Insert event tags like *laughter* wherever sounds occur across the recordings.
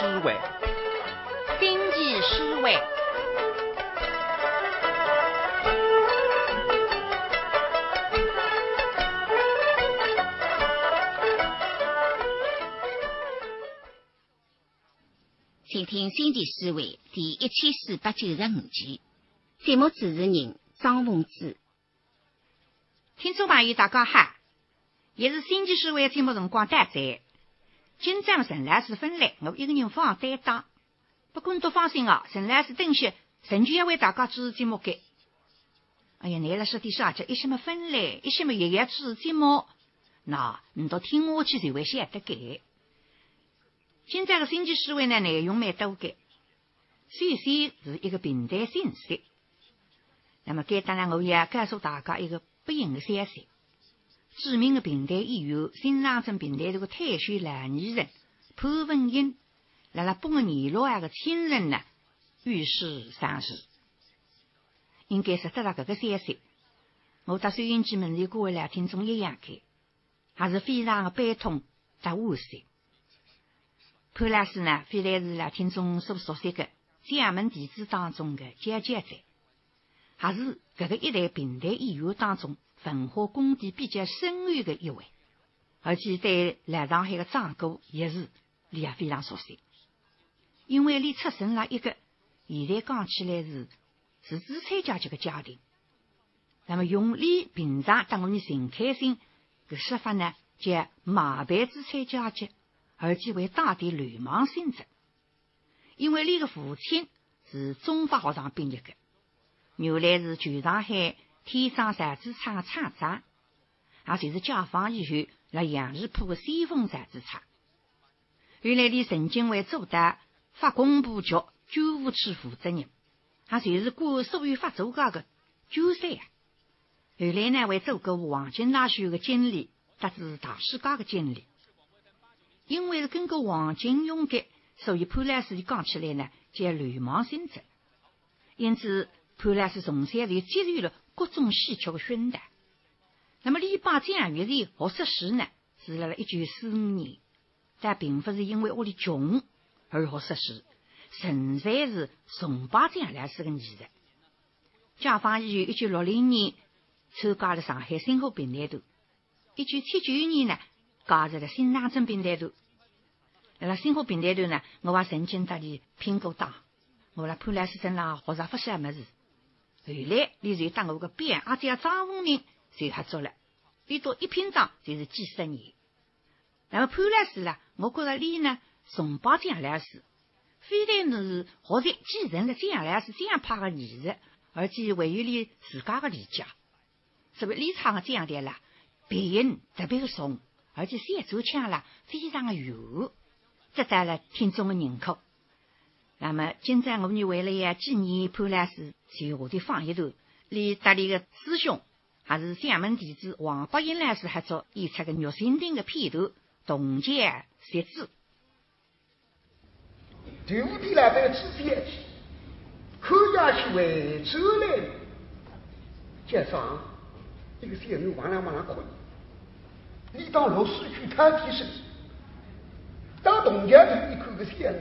诗会，星际诗会。请听《星际诗会》第一千四百九十五集，节目主持人张凤芝。听众朋友，大家好，也是《星际诗会》节目辰光带在。今朝陈老师分来，我一个人放担当。不过你都放心哦，陈老师等歇，陈就要为大家主持节目给。哎呀，你了说点啥？叫一些么分来，一些么也要主持节目。那你都听下去就会晓得给。今朝的星期思维呢，内容蛮多的。首先是一个平台信息。那么，该当然我要告诉大家一个不幸的消息：著名的平台演员、新长征平台这个退休老艺人潘文英，来了半个年六啊个亲人呢，遇事丧事。应该是得到这个消息，我到收音机门里各位来听众一样开，还是非常的悲痛、和惋惜。潘老师呢，非来是来听众所熟悉的厦门弟子当中的佼佼者，还是这个一代平台演员当中文化功底比较深远的一位，而且对来上海的张哥也是也非常熟悉。因为你出生了一个现在讲起来是是资产阶级的家庭，那么用你平常当你陈开心的说法呢，叫马背资产阶级。而且为大点流氓性质，因为你的父亲是中法学堂毕业的，原来是全上海天商杂志厂的厂长，也就是解放以后在杨树浦的先锋杂志厂。原来你曾经为做的发工部局九五区负责人，也就是管所有发作家的九三啊。后来呢，为做过黄金大学的经理，达至大世界的经理。因为是跟个黄金用的，所以潘老师讲起来呢，叫流氓性质。因此，潘老师从小就积累了各种稀缺的熏陶。那么，李八江于是学识史呢，是辣辣一九四五年，但并不是因为屋里穷而学识史，纯粹是崇拜江老师的艺术。解放以后，一九六零年参加了上海新河平台团，一九七九年呢。加入了新长征兵队团，辣辣新河兵队团呢，我还曾经搭里拼过档，我辣潘老师身上学着不少么子。后来，你就当我个兵，阿姐张文明就合作了，一到一拼仗就是几十年。那么潘老师啦，我觉着你呢，崇拜蒋老师，非但是学习继承了蒋老师这样派的艺术，而且还有你自家的理解。所以李唱的这样的啦，鼻音特别的重。而且写作腔啦，非常的圆，值得了听众的认可。那么，今朝我们为了要纪念潘老师，就下头放一段，你搭里的师兄，还是厦门弟子王伯英老师合作演出的《玉心亭》的片段，同见写字。第五天来在吃下去，看下去为走来，加上一个小女往来往来看。你到落水去探天神，到东家头一口个香肉，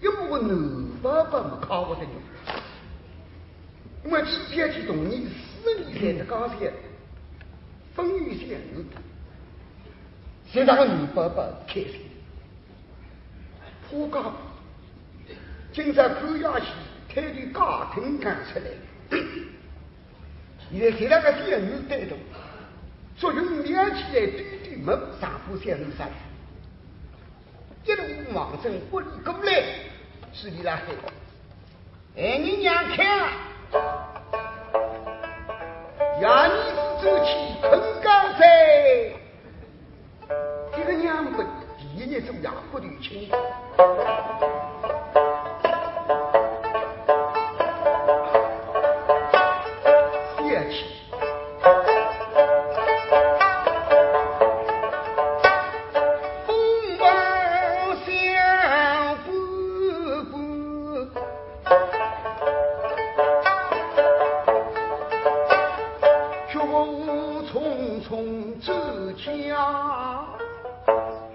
一摸个牛巴巴么烤不得牛。因为之前去同年四年前的刚才，风雨香肉，现在个牛巴巴开心。我讲，今朝看下去，开的家庭干出来，现在给那个香肉带动，作用亮起来对。没上坡先路上，一路往生不离过来，是你来黑。哎，你娘看，伢女子走起困刚才，这个娘们第一日走呀不离亲。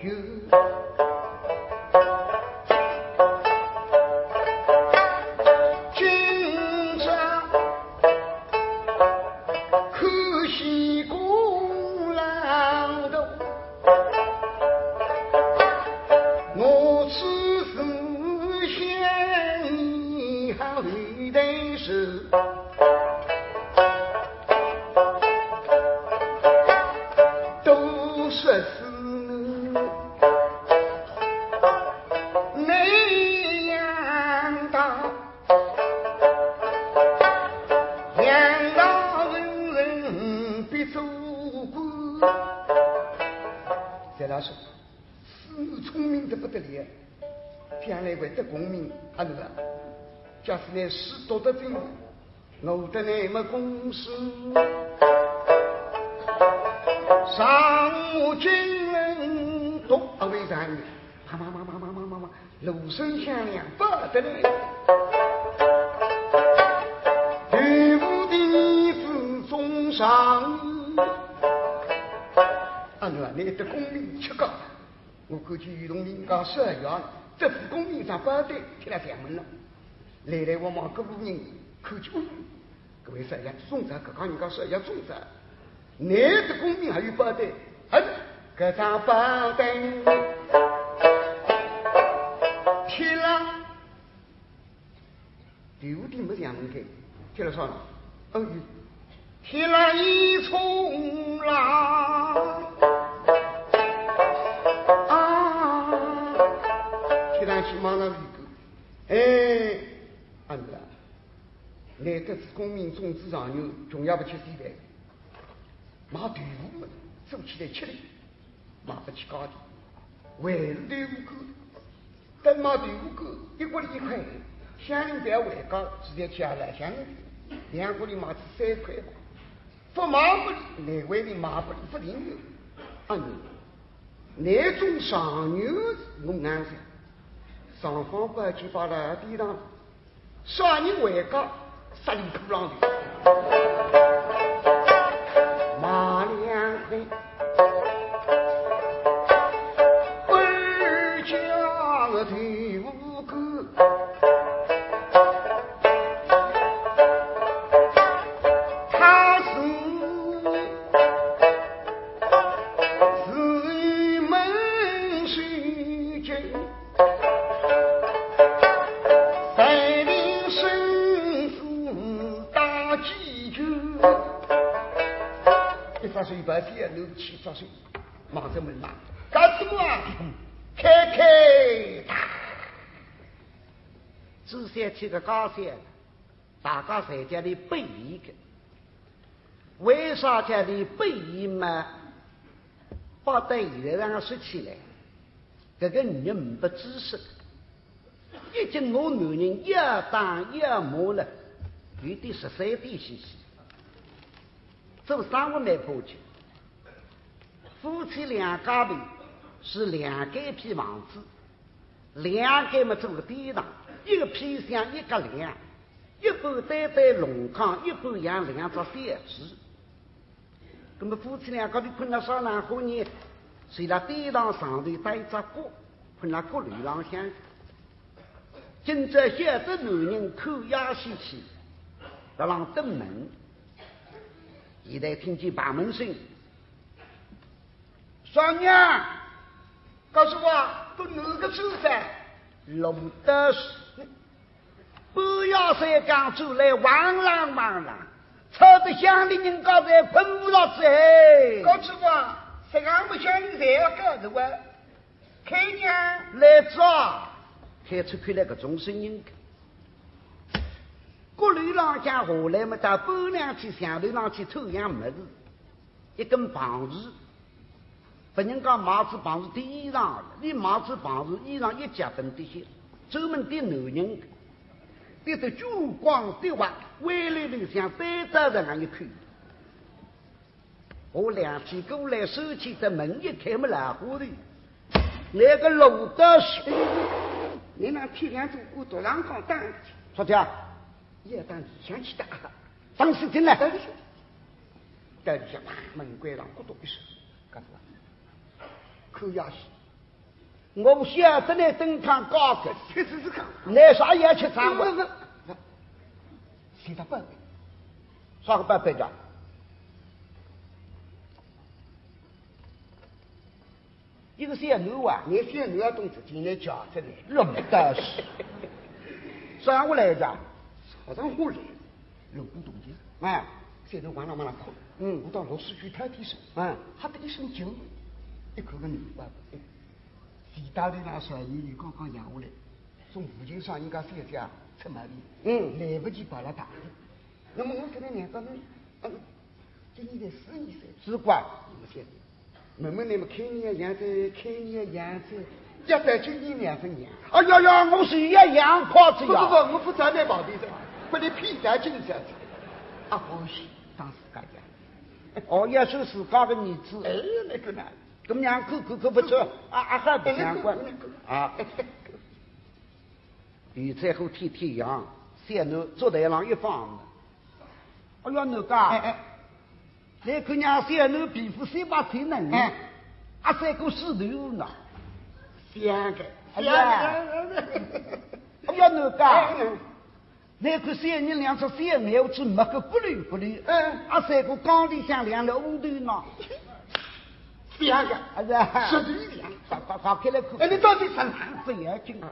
you. 那诗读得真，我得那么公事。上我金人读二位三女，啪啪啪啪啪啪啪啪，锣声响亮不得了。队伍的女子中上，阿奴啊，你的功名吃高，我估计于同民讲十二月，这次功名上八队贴了上门了。来来往往各路人口气，各位十一中着，各家人家十一中着。男的公民还有包队，儿这张包队贴了，队伍的没这样门开，贴了算了？哦，贴了一出难得是公民种植上牛，穷也勿吃地饭，买豆腐么？做起来吃力，买勿起高的，还是豆腐够。等买豆腐够，一锅里一块，乡邻不要回家，直接去阿拉乡两锅里买出三块，不买不里，内外里买不里不停用。阿牛，那种上牛弄难噻，上方不就把它抵挡上，啥人回家？站你们坑去个高山，大家在家里背一个。为啥家里背一嘛？把对现在让他说起来，这个女人不知识。毕竟我男人要当要骂了，有点十三点兮兮，做生活没破去。夫妻两家的是两间皮房子，两间嘛做个地堂，一个皮箱一个梁，一半单单龙炕，一半养两只小鸡。那么夫妻两家的困了少男好年，睡在地堂上头带一只锅，困那锅里浪向。今朝晓得男人口牙稀气，在让登门，现在听见把门声。少娘，告诉我，都哪个住宅？龙德树，不要再讲出来，汪啷汪啷，吵得乡里人家在困不着嘴。告诉我，谁俺不乡里才要搞的哇？开娘来抓，开出去那个众生人。过流浪家下来嘛，到半两去乡里浪去偷样么子，一根棒子。别人讲帽子棒子的衣裳，你帽子棒子衣裳一夹分的些，专门的男人，带着珠光的话，未来里像背着人一看。我两天过来，手起这门一开，没来火的，那个龙德水，你那天亮做过多浪高当，说家，也当你想起的，当时。进来，带底下门关上，咕咚一声，干什么？口牙西，我现在正常高铁去试试看来啥？也去参观给他办刷个半辈子一个是要牛啊你是要牛要动自己的脚这里那么是事转过来讲好像护理哎这都完了完了嗯我到楼市去太低手嗯他的一身惊一口个你一般提大的那时候，你刚刚养下来，从附近上人家手家出毛病，嗯，来不及把它打。那么我可能两个人，今年才四年岁，只管你们先，妹，你们嘛，看你养在，看你养在。要在今你两十年，哎呀呀，我是要养胖子呀！不不不，我不站在旁边的，不能屁在进去子。啊，恭喜当时家家，*laughs* 哦，也是自家的儿子，哎，那个呢？咁娘口口口不出，啊啊哈不相关啊。雨再 *laughs* 后天天阳，三男坐在上一放。哎呀，奴家，哎哎，来看伢三男皮肤三把腿嫩，哎啊三个石头呢。三个，哎香呀个。哎呀，奴家哎，来看三人两只三眼子没个咕噜咕噜，嗯啊三个缸里向两了乌头呢。香个，开。哎，你到底什么？不要紧啊！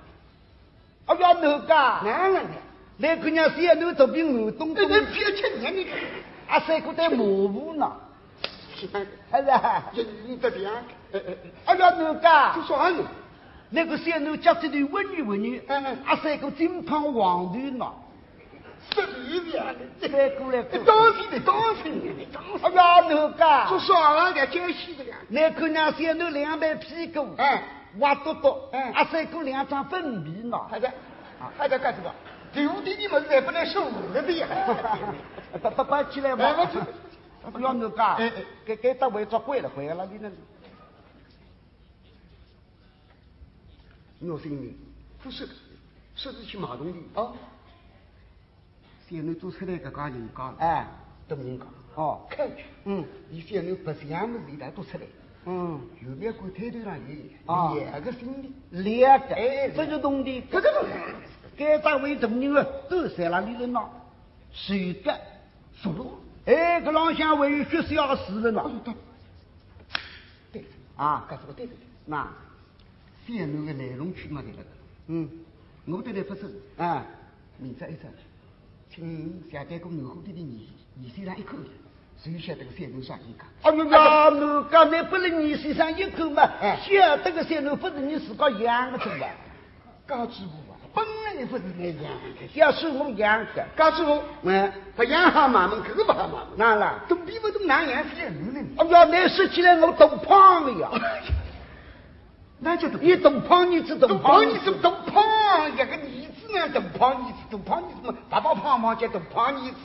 哎呀，奴家，哪个呢？来看伢三男这边我东东，这人偏吃年你看，啊三个在马步呢。你你这香个，哎哎哎，哎呀，奴家做，啥呢？那个家这里文女文女，嗯嗯啊三个金胖黄头呢。石头香个，来过来过。当心的，当心的，当心。哎做，啥个叫西的呀？来看伢三男两百屁股，哎，挖嘟嘟，哎阿三哥两张粉皮呢。还在，还在干什么？留的你们才不能收了的呀！不不不起来嘛！哎我去哎呀，奴家哎哎，给给单位做坏了，坏了，你那。我心里不是是去马东的啊。现在做出来个家人家，哎，都人家哦，看去，嗯。你现在不是样么子一大都出来，嗯，有那个推头上啊有两个兄弟，两个，哎不是动的，不是不该单位同仁啊，都在那里头呢，谁的？熟了，哎，搿浪向还有学校事了呢，对，对，啊，干什么对对对，那，现在的来龙去脉的那个，嗯，我对来不是，啊，明朝一朝，请下代公牛后头的你，你虽然一口，谁晓得个三头啥人家？哎呦呀，奴家你不是你身上一口嘛，哎晓得个三头不是你自个养的出来，高知府啊，本来也不是那样的。要是我养的，告诉我，嗯，不养好嘛嘛，可不好马门。那了。东比不东南洋是人呢？哎呀，你说起来我都胖了呀！那叫东你都胖，你知道东胖？你是东胖，一个你子呢，东胖儿子，都胖儿子嘛，爸爸胖胖叫都胖儿子。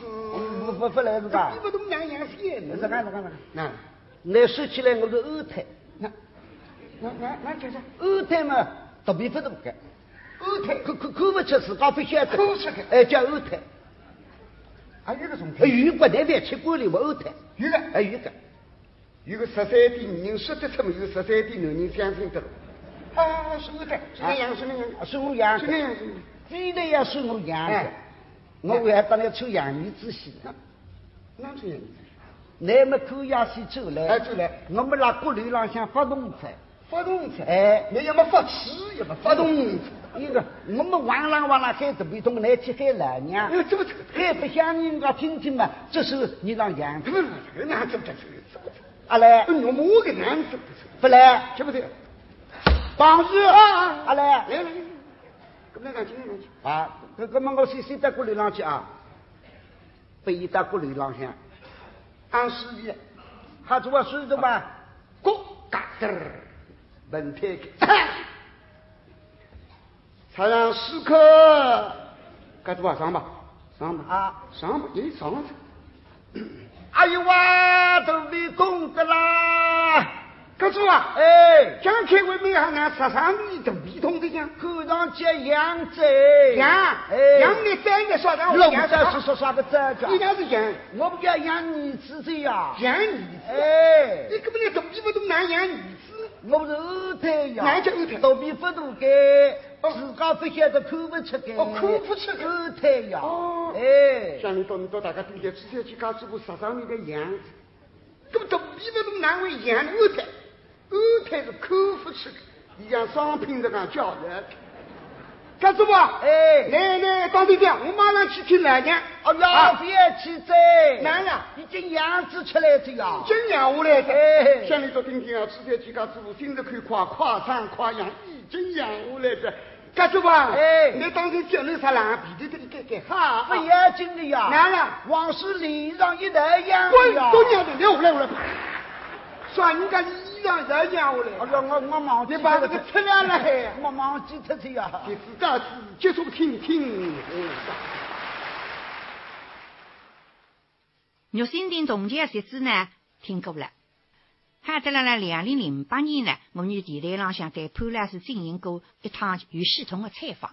不不不来是吧东？比不东南洋是人是看是看是看。那你说起来我是二胎，那那那那叫啥？二胎嘛，特别不懂的，二胎看看看不出自家不晓得，看不出来哎叫二胎，还有个种哎有个那边吃过了我二胎，有个哎有个，有个十三的女人说得出没有十三的男人相信得了。啊，是二胎，是那样，是那样，是我养的，是那样，是那样。非得要是我养的。我为啥当来出养儿子戏，那这样子，那么口牙西走来，哎走来。我们那锅里浪向发动车，发动车，哎。你要么发气，要么发动。车。一个，我们玩浪玩浪喊特别痛，来去喊老娘，哎，这么这还不想人家听听嘛？这时候你让养这不是这个男怎么这这这？阿来我我个男怎么这？不来，对不对？帮助。啊。阿来来来。啊，搿搿么我先先到锅里浪去啊，不伊到锅里浪向，按时的，还做我水的吧？咕嘎噔儿，门推开，插上四颗，该做吧上吧，上吧啊，上吧，你上吧。哎呦哇，都被攻的啦！该做啊，哎，讲开会没好拿杀伤力都必通的讲，口上接羊仔，养，哎，羊你再也说让我弄养得是说啥个这个？你那是养我们要养儿子的呀！养你，哎。你，根本就东西不懂南养你子，我不是二胎呀，哪叫二胎？肚皮不大该，自家不晓得看不出的，哦看不出该二胎呀，哦。哎，像你到你到大家对待，之前去告诉我杀伤力的养，根本东西不懂南为养二胎，二胎是看不出的，你讲商品这样教育，干什么？哎来来，当队长，我马上去听奶奶。哦呀，啊不要去追，哪样已经养子出来的呀，真养下来的。哎像你说听听啊，之前去告诉我，新的看夸夸张夸养，已经养下来的。干什么？哎你当时叫你啥狼皮头的一个，个哈，不要紧的呀。哪了？往事脸上一带样滚，呀。都娘的，来我来我来。算人家衣裳再娘我来。哎呀，我我忘记你把这个吃了了还。我忘记脱脱呀。给自家子接触听听。玉新亭同前日子呢，听过了。还得了了，两零零八年呢，我们电台浪向对潘老师进行过一趟有系统的采访，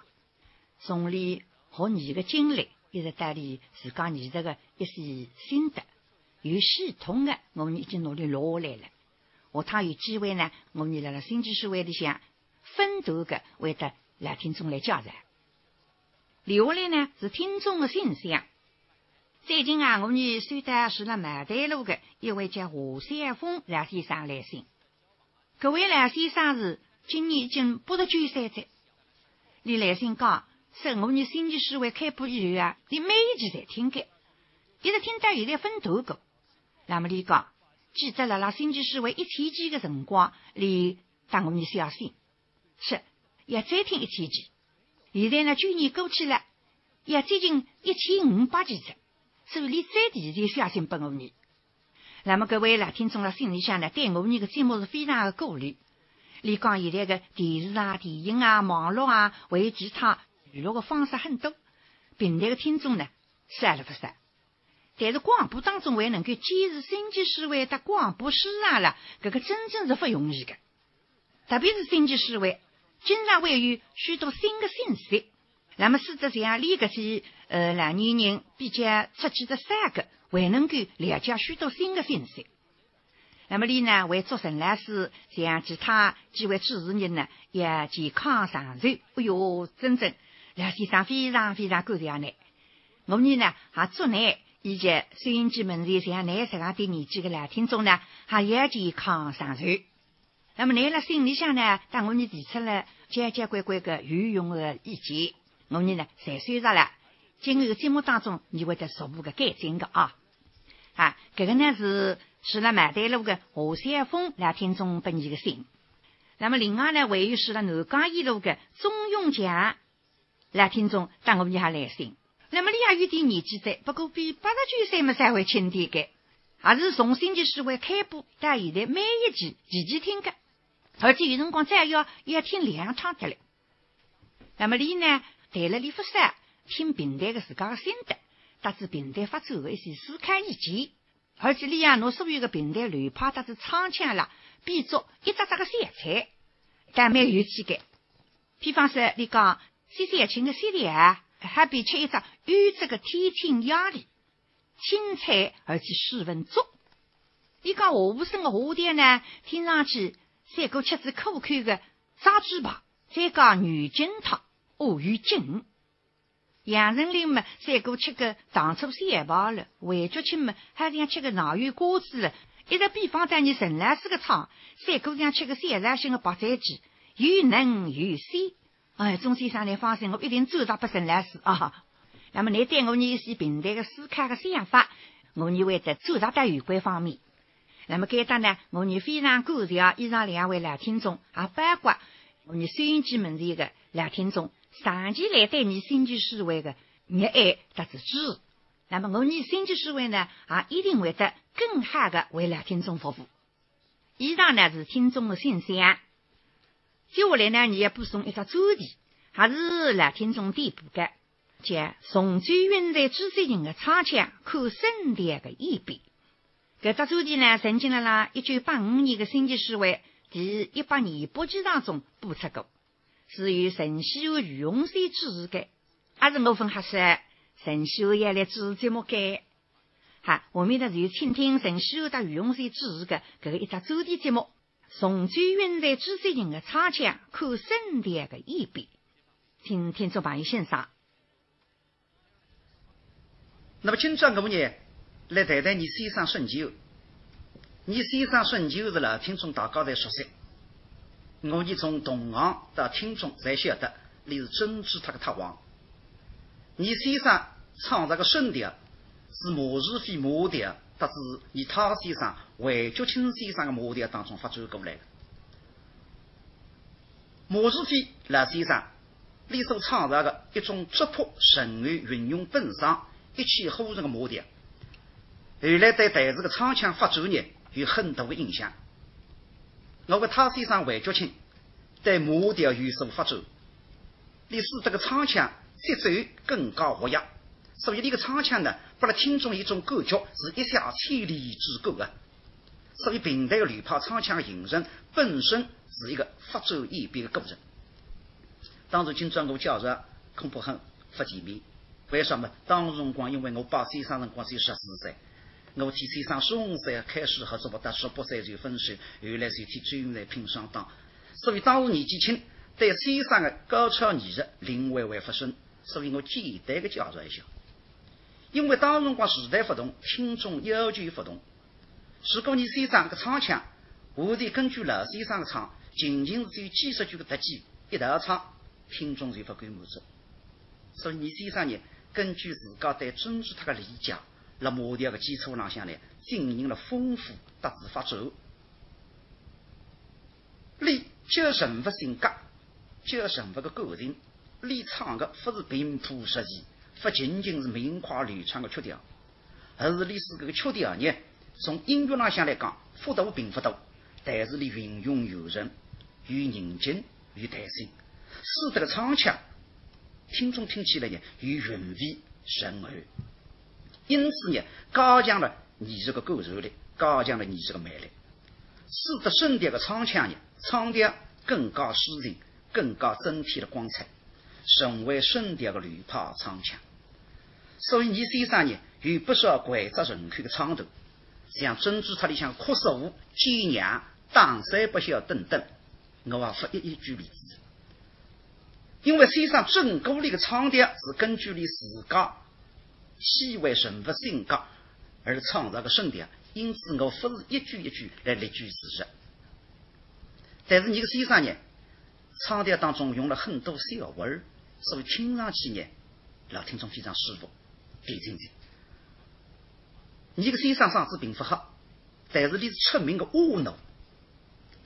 从里学艺的经历，一直到里自家艺术的一些心得，有系统的，我们已经努力录下来了。下趟有机会呢，我们辣辣新知识会里向分段的为得来听众来交代。留下来呢是听众的信箱。最近啊，我们收到是了马台路的一位叫华山峰老先生来信。这位老先生是今年已经八十九岁的。你来信讲，说我们新奇书会开播以后啊，你每一集侪听的，一直听到现在分头个。那么你讲，记得了，拉新奇书会一千集的辰光，你打我们小心，是要再听一千集。现在呢，九年过去了，要接近一千五百集了。所以你再提前相信给我们，那么各位来听众了心里向呢，对我们个节目是非常的鼓励。你讲现在的电视啊、电影啊、网络啊，还有其他娱乐的方式很多，平台的听众呢少了不少。但是广播当中还能够坚持新奇思维的广播市场了，这个真正是不容易的。特别是新奇思维，经常会有许多新的信息。那么，使得这样立个些呃老年人比较出去的三个，还能够了解许多新的信息。那么，你呢为做陈老师像其他几位主持人呢，也健康长寿。哎哟，真正老先生非常非常感谢你。我们呢还祝你以及收音机门前像你这样的年纪的老听众呢，还要健康长寿。那么，你了心里向呢，当我们提出了简简乖乖的有用的意见。我们呢，才算着了。今后的节目当中，你会得逐步的改进的啊！啊，这个呢是是了满台路的华山峰来听众拨你的信。那么另外呢，还有是了南江一路的钟永强来听众打我们下来信。那么你也有点年纪在，不过比八十九岁么才会轻点个，还是从星期四会开播到现在每一集集集听的，而且有辰光再要要听两趟的了。那么你呢？谈了李福山听平台的自家的心得，得知平台发出的一些思考意见，而且利用侬所有的平台乱拍搭子唱腔了，变作一只只个色彩，但蛮有趣的。比方说，你讲西山青的西里啊，还比吃一只优质的天青鸭梨，青菜而且水分足。你讲华武生的华店呢，听上去三个吃子可口的炸猪排，再加牛筋汤。哦，有劲！杨丞琳嘛，三哥吃个糖醋三宝了；魏竹清嘛，还想吃个奶油瓜子了。一个比方在你陈老师个厂，三哥想吃个三杂性的白菜鸡，又嫩又鲜。哎，钟先生，你放心，我一定做到不陈老师啊。那么你对我一些平台的思考和想法，我你会在做到的有关方面。那么该当呢，我你非常感谢以上两位来听众，也包括我们收音机门前的来听众。长期来对你新奇思维的热爱和支持，那么我你新奇思维呢，也一定会得更好的为来听众服务。以上呢是听众的信箱，接下来呢，你要补充一个主题，还是来听众点播的，叫“重追云在知识人的唱腔，看圣殿的一笔”。这个主题呢，曾经在啦一九八五年的新奇思维第一百年播集当中播出过。是由陈希和于洪山主持的，还是我分合适？陈希和也来主持节目的。好，我们呢就倾听陈希和和于洪山主持的这个一只主题节目，从最云在主持人的唱腔，看圣殿的演变，请听众朋友欣赏。那么今朝我们呢来谈谈你先生顺酒，你先生顺酒是了，听众大家在熟悉。我们从同行到听众才晓得你是真知他的大王。你先生唱这个顺调是马氏非马调，得知以他先生韦竹清先生的马调当中发展过来的。马氏飞老先生里所创造的一种质朴、神韵、运用本上一气呵成的模调，后来对台子的唱腔发展呢有很大的影响。我跟他先生韦觉清对模调有所发展，你使这个唱腔节奏更高活跃，所以你个唱腔呢，给了听众一种感觉是一下千里之隔啊。所以平台的铝炮唱腔形成本身是一个发展演变的过程。当时金砖我教授恐怕很不全面，为什么？当时辰光因为我八岁生辰光才十四岁，我替先生十五岁开始合作不到十八岁就分手，后来就替专门来拼上当。所以当时年纪轻，对先生的高超艺术领会会不深，所以我简单的介绍一下。因为当辰光时代不同，听众要求不同。如果你先生个唱腔，我得根据老先生的唱，仅仅只有几十句个特技，一道唱，听众就不够满足。所以你先生呢，根据自家对政治他的理解，那模调的基础上向来进行了丰富特质发展。你接人物性格，就人物的个性，立唱的不是平铺实意，不仅仅是明快流畅的曲调，而是历史这个曲调呢。从音乐上向来讲，幅度并不大，但是你运用有人，有宁静，有弹性，使得个唱腔，听众听起来呢有韵味深厚。因此呢，加强了你这个构筑力，加强了你这个魅力，使得声调的唱腔呢，唱调更加抒情，更加增添了光彩，成为声调的绿帕唱腔。所以你身上呢有不少脍炙人口的唱段。像珍珠塔里像阔十五、尖娘、当山不晓等等，我啊不一一举例子。因为先生整个里的唱调是根据你自家细微人物性格而创造的声调，因此我不是一句一句来列举事实。但是你的先生呢，唱调当中用了很多小文，所以听上去呢，老听众非常舒服，别听听。你个先生嗓子并不好，但是你是出名的恶奴，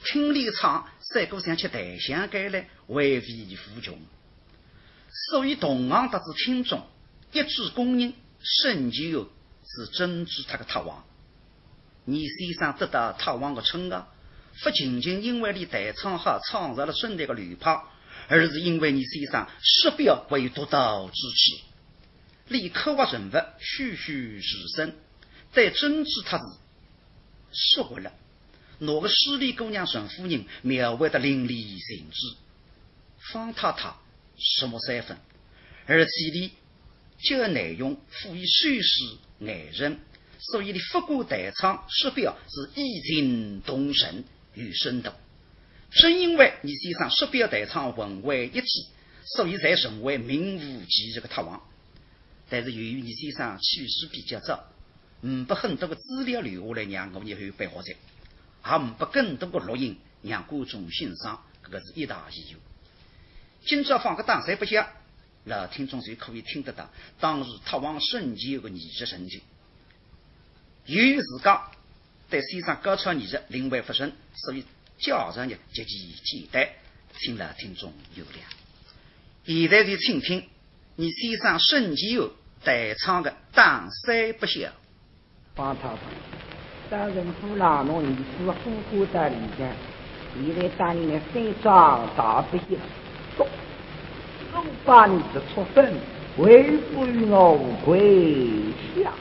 听你唱，三个想吃蛋香干来，为味无穷。所以同行得知听众一致公认，沈九是真治他的特王。你先生得到特王的称号，不仅仅因为你弹唱好，创造了顺代的流派，而是因为你先生识别为独到之处，你刻画人物栩栩如生。在真治他是说活了，那个十里姑娘沈夫人描绘的淋漓尽致，方太太什么三分，而且里这个内容富于叙事爱人，所以你复古代唱说表是意境动神与生动。正因为你先生说表代唱文为一体，所以才成为名副其实的特王。但是由于你先生去世比较早。没把很多的资料留下来，让我以后背好在，也唔把更多的录音让观众欣赏，这个是一大遗憾。今朝放个当山不响，老听众就可以听得到当时逃亡瞬间有个艺术成就。由于自家对先生高超艺术领会不深，所以教上呢极其简单，请老听众原谅。现在就请听你先生瞬间后代唱的当山不响。方太太，大人府让侬儿子虎虎在里间，现在当你们身上大不幸，说，我把你的出身恢复于我麾下。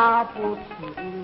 家不起。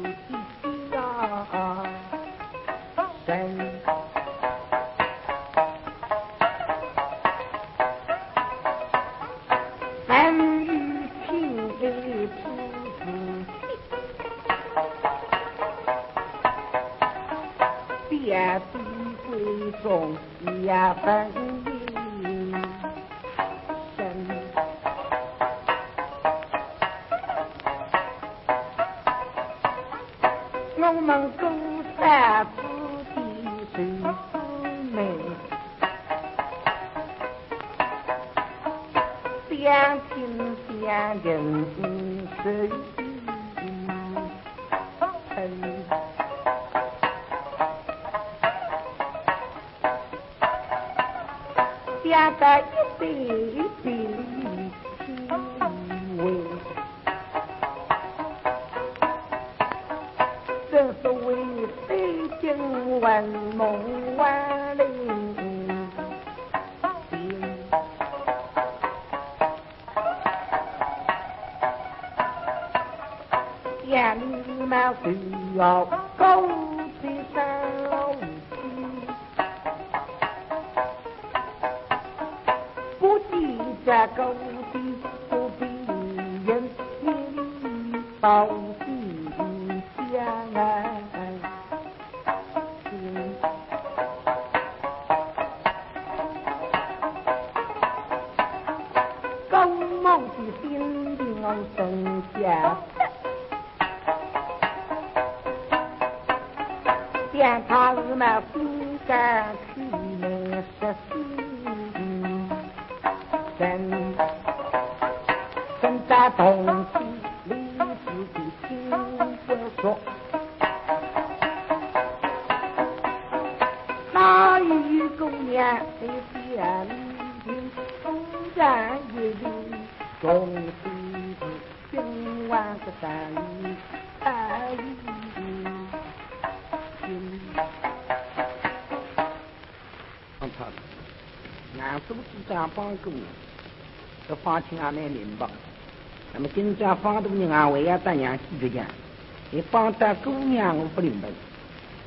他是那心肝去没实心。身，身在东张帮姑娘。这放亲俺们领吧。那么今朝放的人啊，为要大娘记着讲，你放得姑娘我不领白，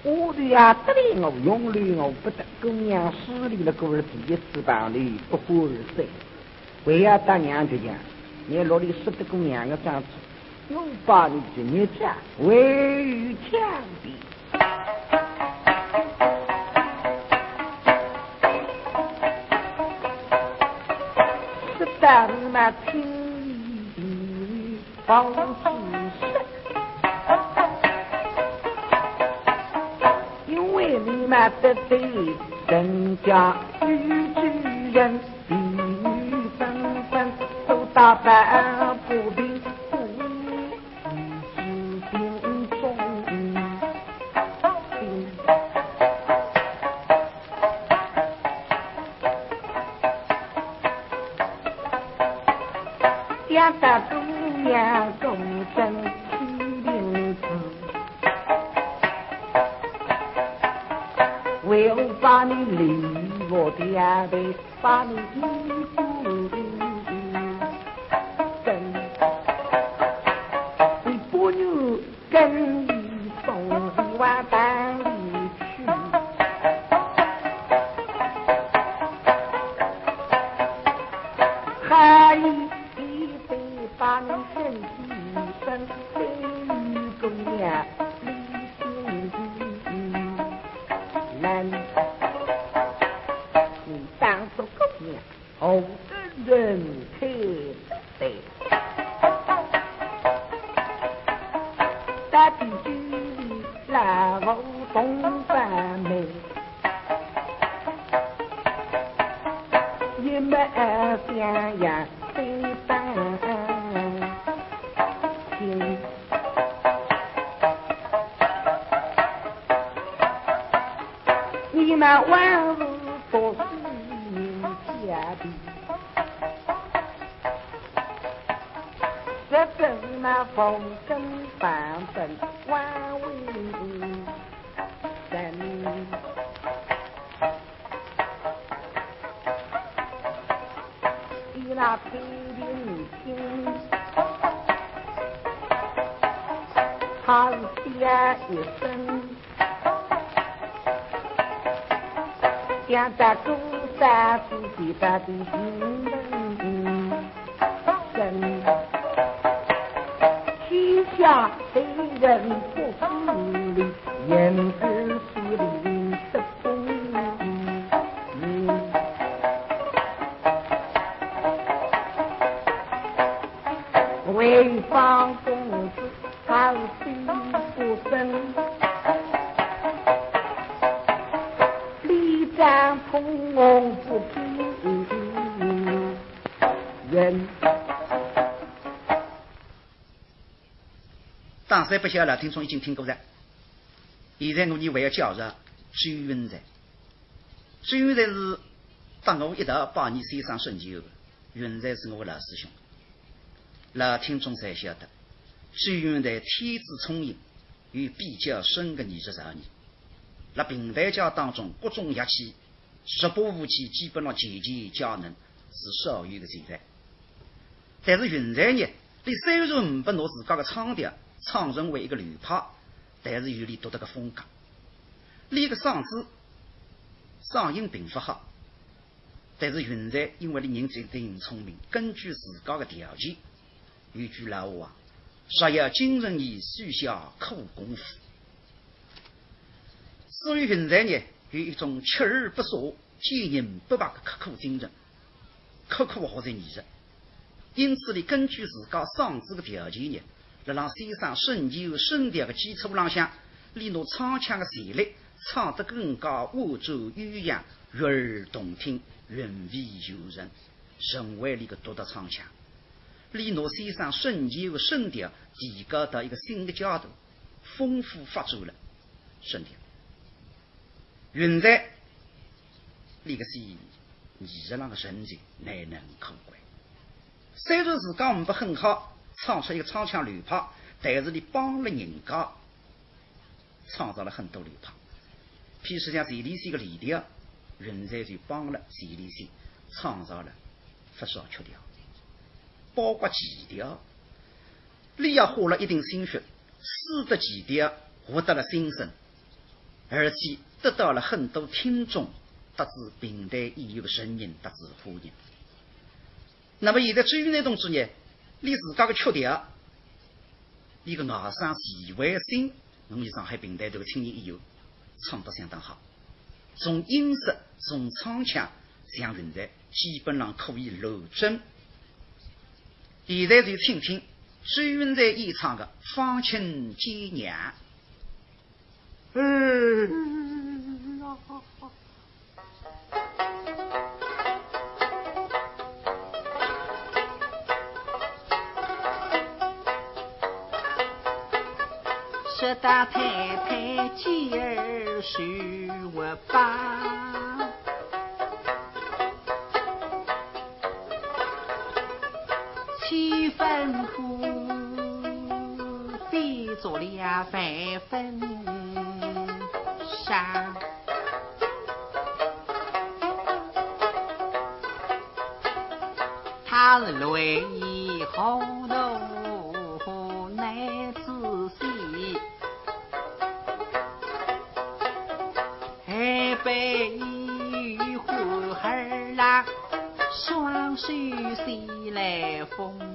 我的呀得理我用力我不得，姑娘失礼了，过了第一次办理不过而生。为要大娘就讲，你落里说的姑娘要这样子，我把你的孽债为于墙壁。咱们听一方知识，因为你们得罪人家女主人，比女纷纷都打扮。我的安排，把你听听。他家一生，养在孤山自己的，天下的人不是理，人之北方公子他心不深，李占通不听人。当时不晓得，听众已经听过了。现在我你还要加入周云才，周云才是当我一道帮你先生顺旧的，云才是我老师兄。老听众才晓得，周云才天资聪颖，有比较深的艺术造诣。那平台家当中，各种乐器、十八武器基本上件件皆能，是少有的存在。但是云才呢，你虽然不拿自家的唱调。唱成为一个流派，但是有你独特的风格。练个嗓子，嗓音并不好，但是云在因为你人真真聪明，根据自家的条件，有句老话：若要精神也需下苦功夫。所以云在呢，有一种锲而不舍、坚韧不拔的刻苦精神，刻苦学习艺术。因此，你根据自家嗓子的条件呢。在让先生深究声调的基础浪向，利用唱腔的旋律，唱得更加婉转悠扬、悦耳动听、韵味悠人，成为了一个独特唱腔。利诺先生瞬间的声调，提高到一个新的角度，丰富发展了声调。云在那个是艺术上的成就，难能可贵。虽然自家不很好。唱出一个唱腔流派，但是你帮了人家，创造了很多流派。譬如像徐立新的离调，云在就帮了徐立新创造了不少曲调，包括几条，你也花了一定心血，使得几条获得了新生，而且得到了很多听众得知平台已有的声音得知欢迎。那么现在至于那同志呢？你自家的曲调，你个外声细微声，我们上海平台这个青年艺友唱得相当好。从音色，从唱腔，像云在基本上可以录准。现在就听听周云在演唱的《芳亲接娘》。嗯。说大太太今儿许我吧，七分苦，变做两万分伤。他是泪好浓。被呼儿郎双手携来封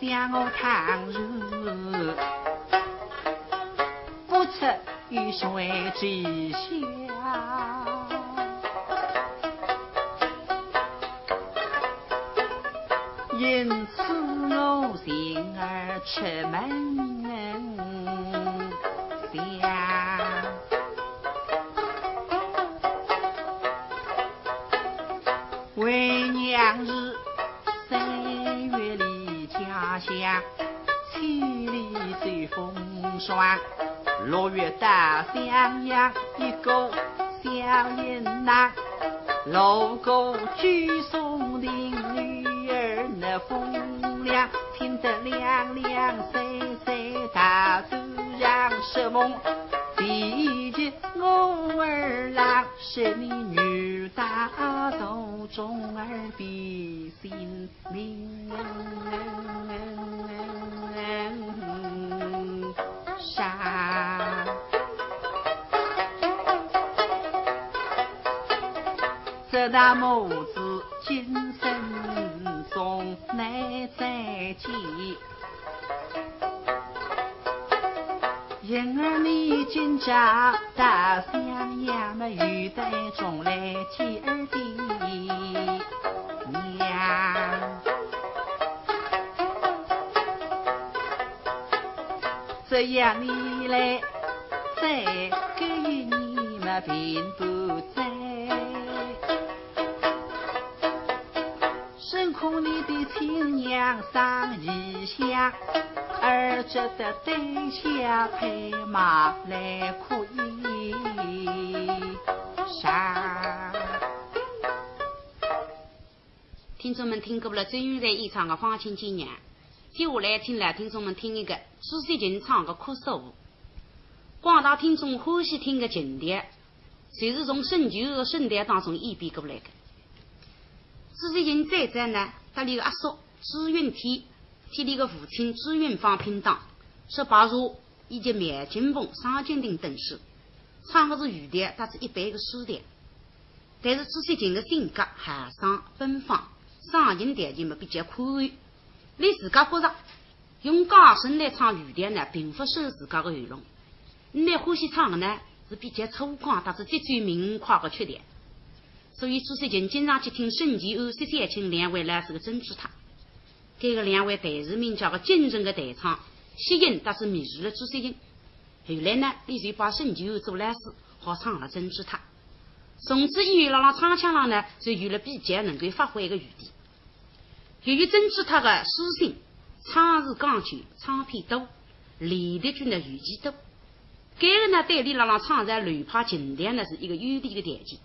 向我倘若不测雨水之下，因此我心儿出门。霜。六月大襄阳，一个小人呐，路过举松林，女儿那风凉，听得凉凉谁谁，大肚让什么？深恐你的亲娘上异乡，儿觉得对下配马来可以上。听众们听过了周玉在演唱的《芳亲纪念》。接下来，请来听众们听一个朱水琴唱的《哭诉》。广大听众欢喜听个经典，就是从圣旧的圣诞当中演变过来的。朱水琴再在呢，他的阿叔朱云天，替你的父亲朱云芳拼档，说白如以及麦金凤、张金亭等诗，唱的是语调，他是一般的诗调。但是朱水琴的性格豪爽奔放，嗓音条件嘛比较宽裕。你自家觉着用高声来唱语调呢，并不受自家的圆融。你欢喜唱的呢，是比较粗犷，但是极具明快的缺点。所以朱世琴经常去听沈其欧、薛三清两位老师的真吉他。这个两位台词名家的精神的弹唱，吸引但是迷住了朱世琴。后来呢，你就把沈其欧做老师，好唱了真吉他。从此以后，让唱腔上呢，就有了比较能够发挥的余地。由于争取他的诗性，唱词讲究，唱片多，练的句呢语气多，这个呢对你让让唱在流派经典呢是一个有利的条件。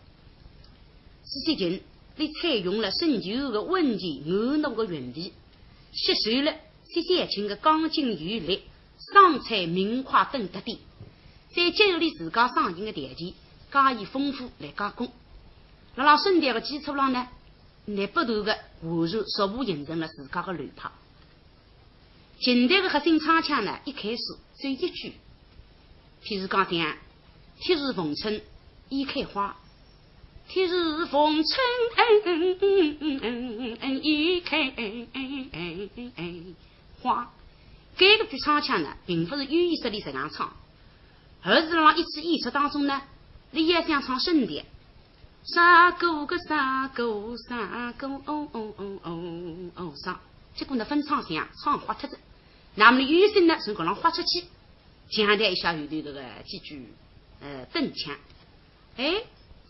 实际上，你采用了深秋的温情安乐的韵味，吸收了谢三清的刚劲有力、爽彩明快等特点，再结合你自家嗓音的条件，加以丰富来加工，让让声调的基础上呢。你不断的完善，逐步形成了自家的流派。近代的核心唱腔呢，一开始只有一句，譬如讲讲“天日逢春已开花”，“天日逢春已开花”，这个句唱腔呢，并不是有意识的这样唱，而是让一次演出当中呢，你也想唱声调。杀狗个杀狗杀狗哦哦哦哦哦杀，结果呢分唱响，唱花脱子，那么女生呢从高上花出去，强调一下后头这个几句呃蹬腔，哎，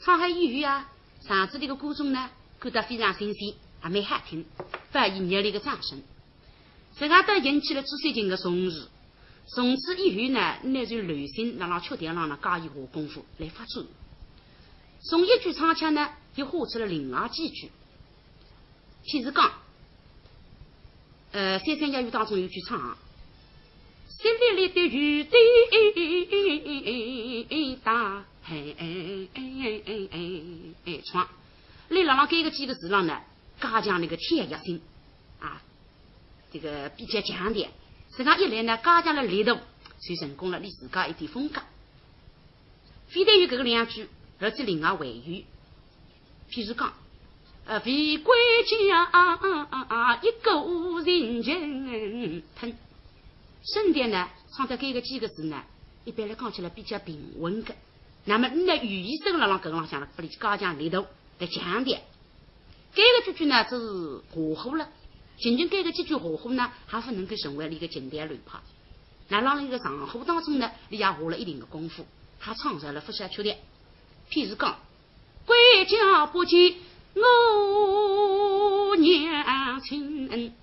唱还有啊，上次这个歌中呢，感到非常新鲜，还蛮好听，发以热烈的掌声，这个都引起了朱水琴的重视，从此以后呢，那就流行让让确定让让加以下功夫来发展。从一句唱腔呢，又画出了另外几句。譬如讲，呃，《三山夜雨》当中有句唱：“山里里的雨滴大，哎哎哎哎哎哎哎哎唱。你让让这个几个字上呢，加强那个天压性啊，这个比较强点。这样一来呢，加强了力度，就成功了你自家一点风格。非得有这个两句。而且另外还有，譬如讲，呃，为国家一股人情喷，顺便呢，唱的这个几个字呢，一般来讲起来比较平稳的。那么你的语义声了，让跟上向不里加强力度来强调。这个句句呢，就是和合了。仅仅这个几句和合呢，还不能够成为一个经典流派。那让一个长河当中呢，你也花了一定的功夫，还创造了不少缺点。譬如讲，国家不见我娘亲恩，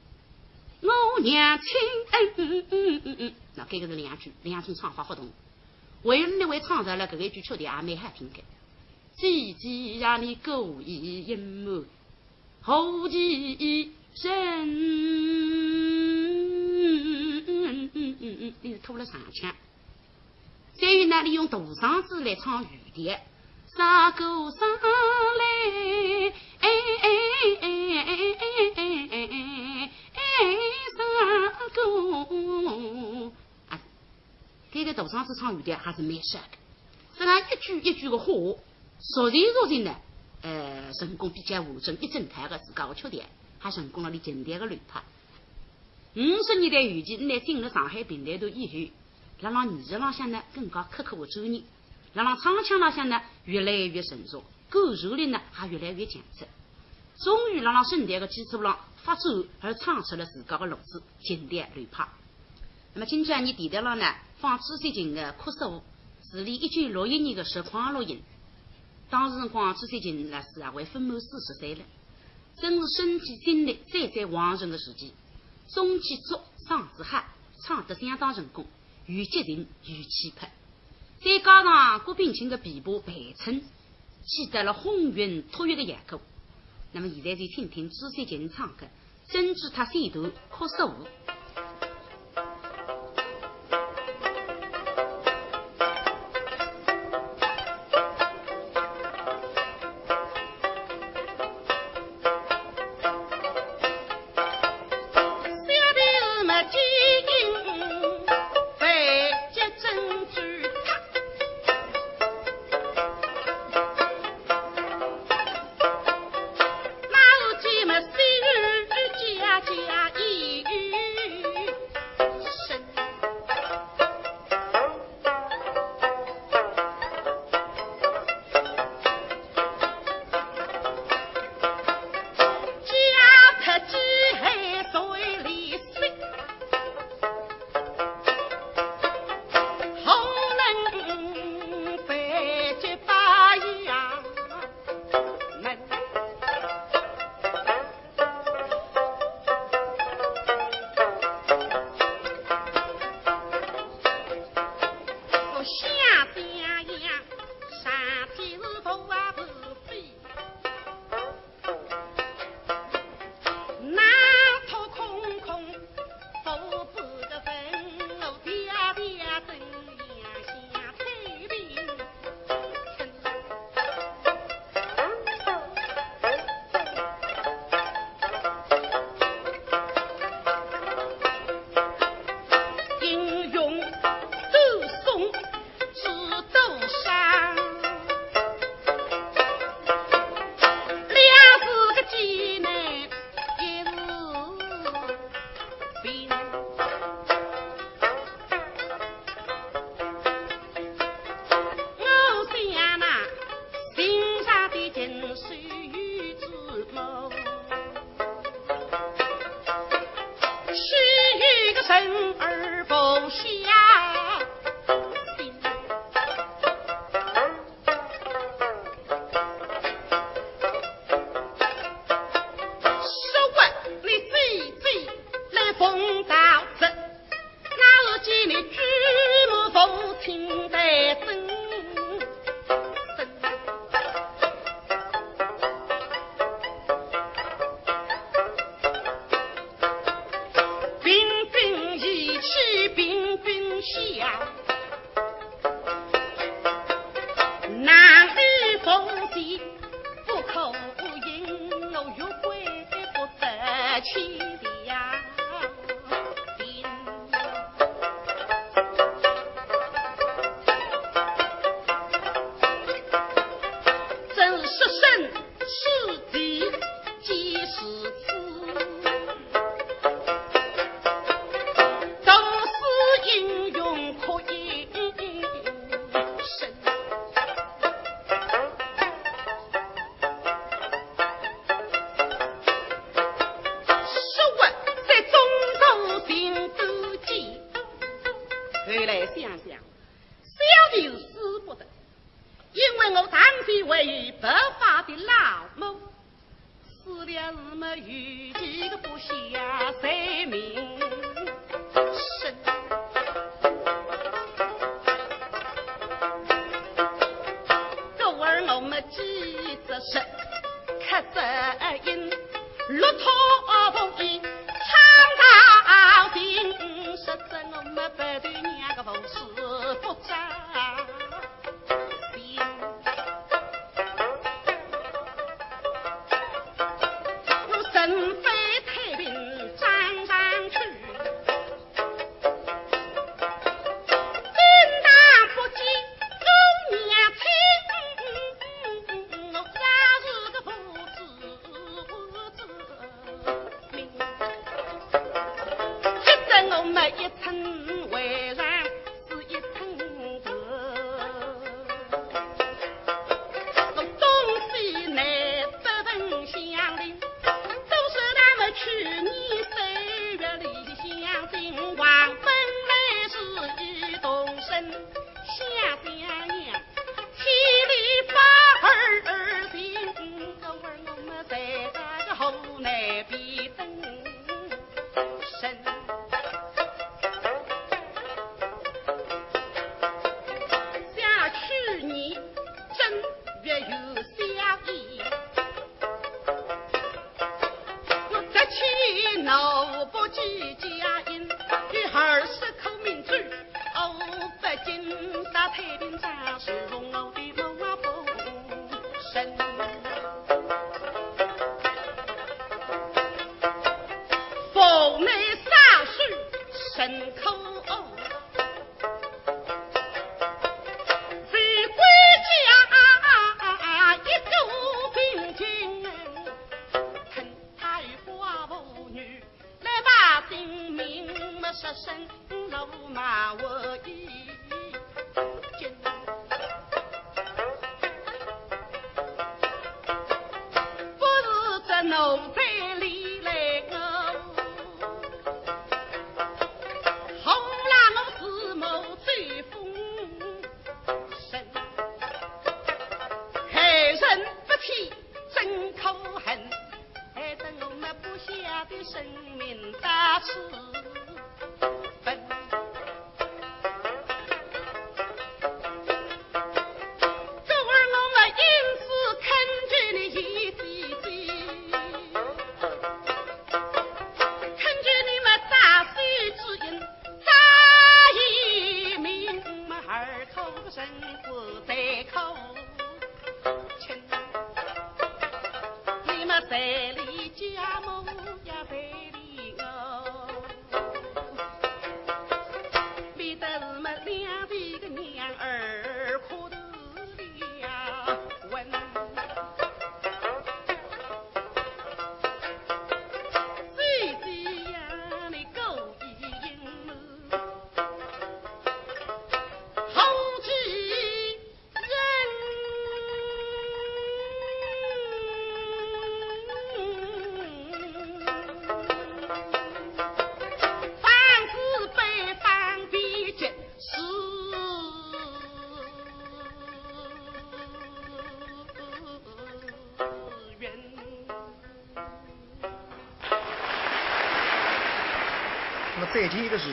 我娘亲，嗯嗯嗯嗯嗯，那这个是两句，两种唱法不同。为了那位唱出了这一句曲调，也蛮好听的。姐姐让你故意隐瞒，后继生，你是吐了上腔。再有呢，利用大嗓子来唱雨调，上歌上来，哎哎哎哎哎哎哎哎上歌。啊，这个独嗓子唱语调还是蛮帅的，这样一句一句的话。熟人熟人呢，呃，成功比较完整，一整台的自家的缺点，还成功了你经典的流派。五十年代语境，你进了上海平台头以后，让让艺术浪向呢更加刻苦的专业，让让唱腔浪向呢越来越成熟，感受力呢还越来越强势。终于让让声带的基础上发展而唱出了自家的路子经典流派。那么今天你提到了呢，放朱水琴的《哭诉》，是离一九六一年的实况录音。当时光，朱三金那是啊，为分满四十岁了，正是身体精力再再旺盛的时期。中气足，嗓子黑，唱得相当成功，又激情又气魄。再加上郭冰清的琵琶陪衬，起得了红晕脱月的效果。那么现在就听听朱三金唱歌，真知他三段哭诉。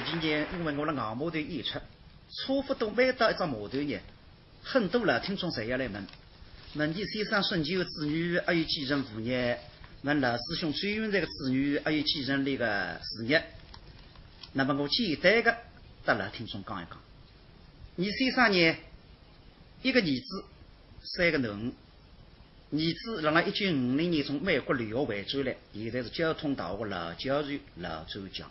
今年，因为我的硬毛头演出，差不多每到一张码头呢，很多老听众侪要来问，问你先生孙九的子女还有继承父业，问老师兄最远这个子女还有继承那个事业。那么我简单的得老听众讲一讲，你先生呢，一个儿子，三个囡，儿子让他一九五零年从美国留学回转来，现在是交通大学老教授、老专家。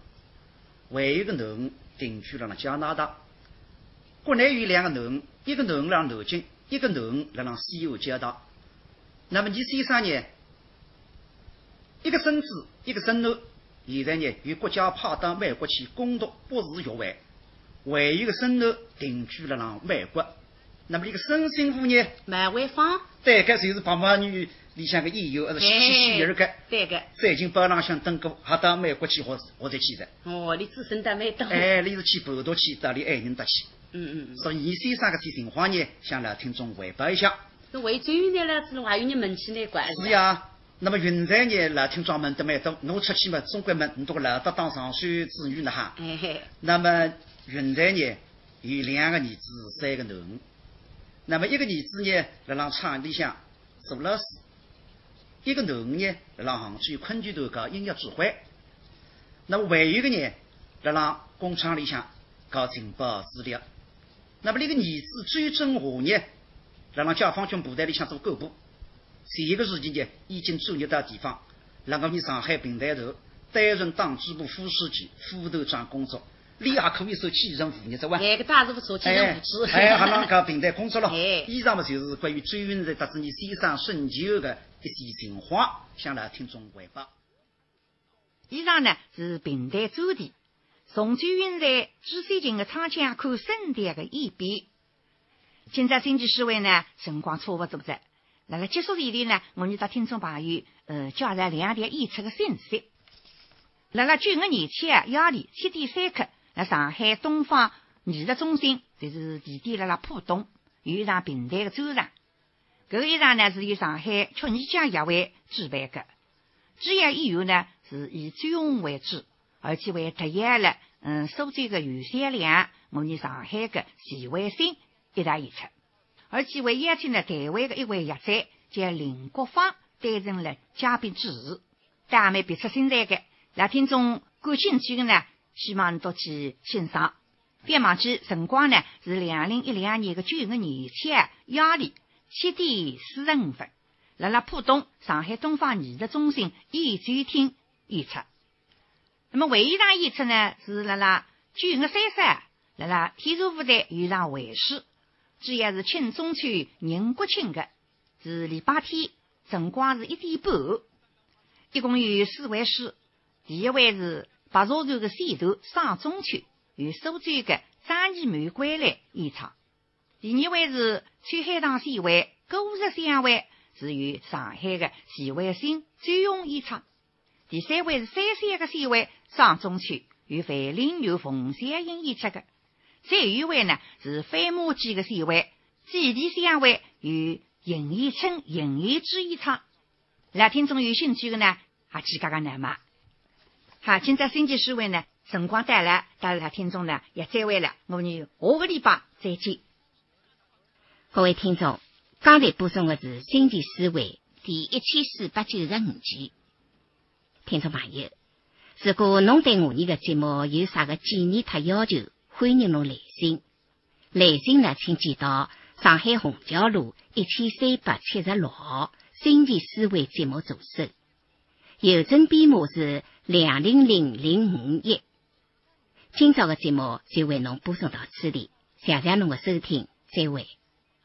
还有一个囡定居了加拿大，国内有两个囡，一个囡在南京，一个囡在西欧交大。那么你先生呢？一个孙子，一个孙女，现在呢由国家派到美国去攻读博士学位，还有一个孙女定居了那美国。那么一个孙媳妇呢？买回房。大概就是爸妈女。里向个也有，还是西西儿个，对个，最近包朗向登过，还到美国去或或者去的。哦，你自身到美到。哎，你是去半岛去，到你爱人搭去。嗯嗯嗯。所以你先生个些情况呢，向老听众汇报一下。是为最远的了，是还有你门起来关。是呀，那么云在呢，老听众们都蛮多，侬出去嘛，中国门你都老得当上水子女了哈。哎嘿。那么云在呢，有两个儿子，三个囡。那么一个儿子呢，在让厂里向做老师。一个囡呢，在让杭州昆剧团搞音乐指挥；那么还有一个呢，在让工厂里向搞情报资料。那么那个儿子最正华呢，在让解放军部队里向做干部。前一个时期呢，已经转业到地方，让我们上海平台头担任党支部副书记、副头长工作。你也可以说继承父业，是吧？哎，个大师傅说继承父职。哎，还能搞平台工作了。哎，以上嘛就是关于周云在得知你先生孙九的一些情况，向来听众汇报。以上呢是平台周题，从军云在朱三琴的唱腔看身段的演变。今朝经济思维呢，辰光差不多了。那了结束这里呢，我们到听众朋友呃介绍两点演出的信息。那了九月廿七日夜里七点三刻，在上海东方艺术中心，就是地点辣辣浦东，有一场平台的专场。搿个一场呢，是由上海曲艺家协会举办的。主要演员呢是以专用为主，而且还特邀了嗯苏州的余三良，我们上海的徐伟新一道演出，而且还邀请了台湾的一位学者叫林国芳担任了嘉宾主持，大美别出心裁的。来听众感兴趣的呢，希望多去欣赏。别忘记辰光呢是两零一两年的九月廿七日夜里七点四十五分。辣辣浦东上海东方艺术中心演奏厅演出，那么会议场演出呢是辣辣九月三十日辣辣天茶舞台有场会师，主要是庆中秋迎国庆的，是礼拜天，辰光是一点半，一共有四位师，第一位是白茶团的先头尚中秋，由苏州的张艺梅归来演唱，第二位是崔海棠县委古日相会。是由上海的徐伟新专用演唱，第三位是三三个县委张中秋，与范林由冯小英演出的，最后一位呢是飞马机的县委基地相会由尹义春、尹义之演唱。来听众有兴趣的呢，还记个个难嘛？好，今朝星期四晚呢，辰光到了，大家听众呢也再会了，我们下个礼拜再见，各位听众。刚才播送的是《星期思维》第一千四百九十五集。听众朋友，如果侬对我们的节目有啥个建议和要求，欢迎侬来信。来信呢，请寄到上海虹桥路一千三百七十六号《星期思维》节目组收。邮政编码是两零零零五一。今朝的节目就为侬播送到此地，谢谢侬的收听，再会。